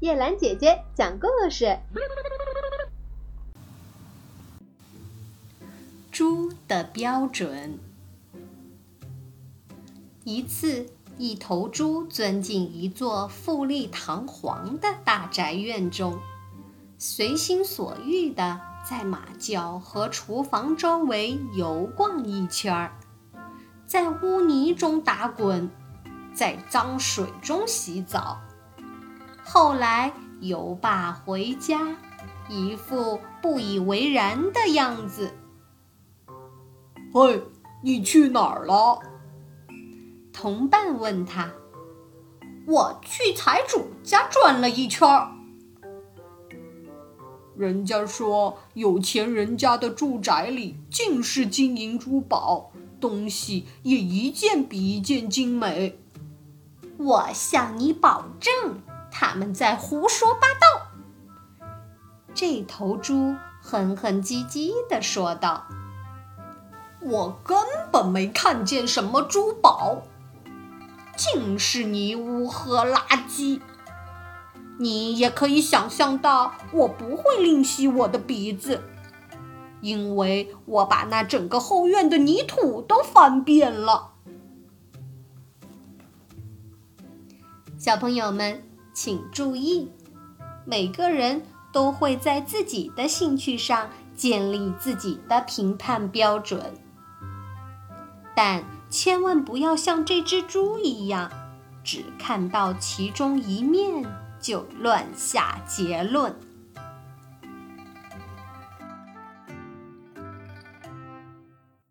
叶兰姐姐讲故事：猪的标准。一次，一头猪钻进一座富丽堂皇的大宅院中，随心所欲地在马厩和厨房周围游逛一圈儿，在污泥中打滚，在脏水中洗澡。后来游罢回家，一副不以为然的样子。嘿，你去哪儿了？同伴问他。我去财主家转了一圈儿。人家说，有钱人家的住宅里尽是金银珠宝，东西也一件比一件精美。我向你保证。他们在胡说八道。这头猪哼哼唧唧地说道：“我根本没看见什么珠宝，尽是泥污和垃圾。你也可以想象到，我不会吝惜我的鼻子，因为我把那整个后院的泥土都翻遍了。”小朋友们。请注意，每个人都会在自己的兴趣上建立自己的评判标准，但千万不要像这只猪一样，只看到其中一面就乱下结论。